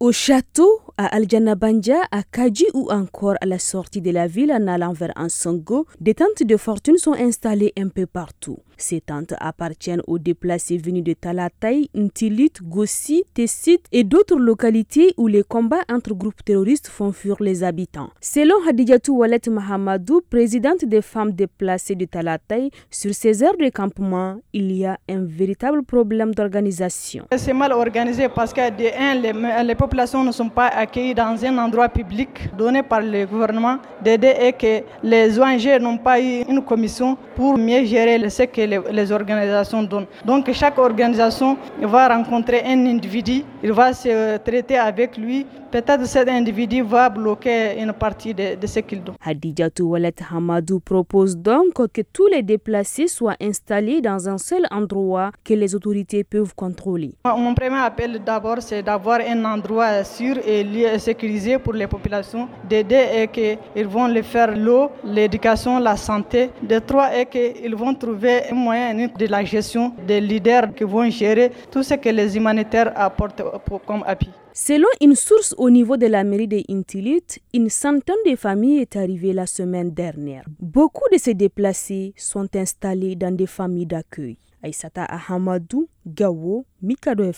Au château, à Aljanabanja, à Kaji ou encore à la sortie de la ville en allant vers Ansongo, des tentes de fortune sont installées un peu partout. Ces tentes appartiennent aux déplacés venus de Talatay, Ntilit, Gossi, Tessit et d'autres localités où les combats entre groupes terroristes font fuir les habitants. Selon Hadijatou Walet Mahamadou, présidente des femmes déplacées de Talatay, sur ces aires de campement, il y a un véritable problème d'organisation. C'est mal organisé parce que de un, les, populations ne sont pas accueillies dans un endroit public donné par le gouvernement, de et que les ONG n'ont pas eu une commission pour mieux gérer ce que les, organisations donnent. Donc chaque organisation va rencontrer un individu, il va se traiter avec lui. Peut-être cet individu va bloquer une partie de, ce qu'il donne. Hadijatou Walet Hamadou propose donc que tous les déplacés soient installés dans un seul endroit que les autorités peuvent contrôler. Mon premier appel d'abord, c'est d'avoir un endroit sûr et sécurisé pour les populations, d'aider et qu'ils vont les faire l'eau, l'éducation, la santé. De trois, qu'ils vont trouver un moyen de la gestion des leaders qui vont gérer tout ce que les humanitaires apportent comme appui. Selon une source au niveau de la mairie de Intilit, une centaine de familles est arrivée la semaine dernière. Beaucoup de ces déplacés sont installés dans des familles d'accueil. Aïsata Ahamadou, Gawo, Mikado.